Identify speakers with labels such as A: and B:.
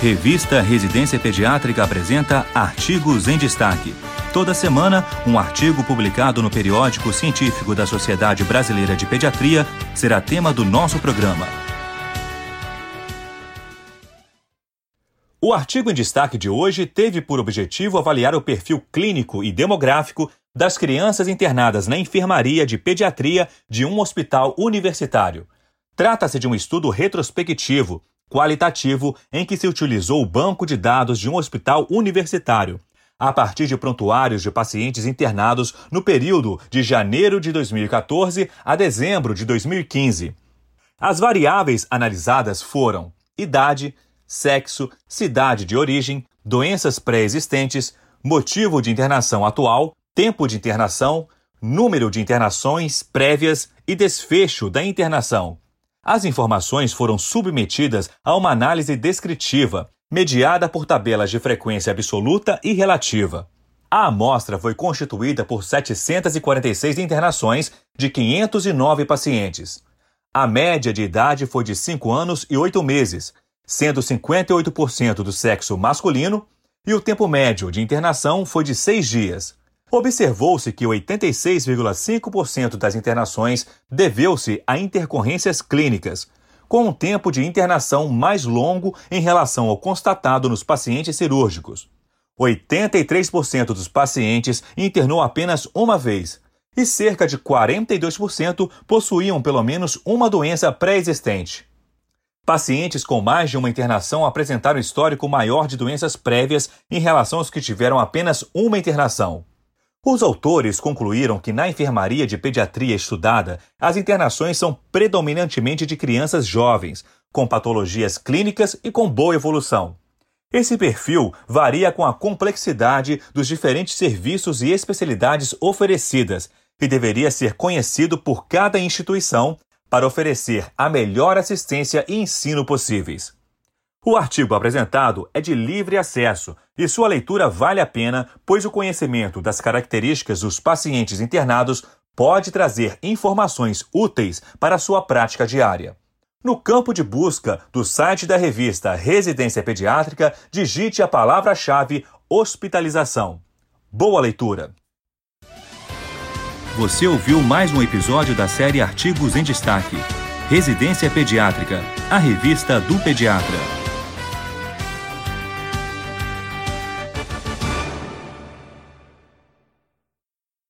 A: Revista Residência Pediátrica apresenta Artigos em Destaque. Toda semana, um artigo publicado no periódico científico da Sociedade Brasileira de Pediatria será tema do nosso programa. O artigo em destaque de hoje teve por objetivo avaliar o perfil clínico e demográfico das crianças internadas na enfermaria de pediatria de um hospital universitário. Trata-se de um estudo retrospectivo qualitativo em que se utilizou o banco de dados de um hospital universitário, a partir de prontuários de pacientes internados no período de janeiro de 2014 a dezembro de 2015. As variáveis analisadas foram idade, sexo, cidade de origem, doenças pré-existentes, motivo de internação atual, tempo de internação, número de internações prévias e desfecho da internação. As informações foram submetidas a uma análise descritiva, mediada por tabelas de frequência absoluta e relativa. A amostra foi constituída por 746 internações de 509 pacientes. A média de idade foi de 5 anos e 8 meses, sendo 58% do sexo masculino, e o tempo médio de internação foi de 6 dias. Observou-se que 86,5% das internações deveu-se a intercorrências clínicas, com um tempo de internação mais longo em relação ao constatado nos pacientes cirúrgicos. 83% dos pacientes internou apenas uma vez e cerca de 42% possuíam pelo menos uma doença pré-existente. Pacientes com mais de uma internação apresentaram histórico maior de doenças prévias em relação aos que tiveram apenas uma internação. Os autores concluíram que na enfermaria de pediatria estudada, as internações são predominantemente de crianças jovens, com patologias clínicas e com boa evolução. Esse perfil varia com a complexidade dos diferentes serviços e especialidades oferecidas e deveria ser conhecido por cada instituição para oferecer a melhor assistência e ensino possíveis. O artigo apresentado é de livre acesso e sua leitura vale a pena, pois o conhecimento das características dos pacientes internados pode trazer informações úteis para sua prática diária. No campo de busca do site da revista Residência Pediátrica, digite a palavra-chave hospitalização. Boa leitura! Você ouviu mais um episódio da série Artigos em Destaque. Residência Pediátrica, a revista do pediatra.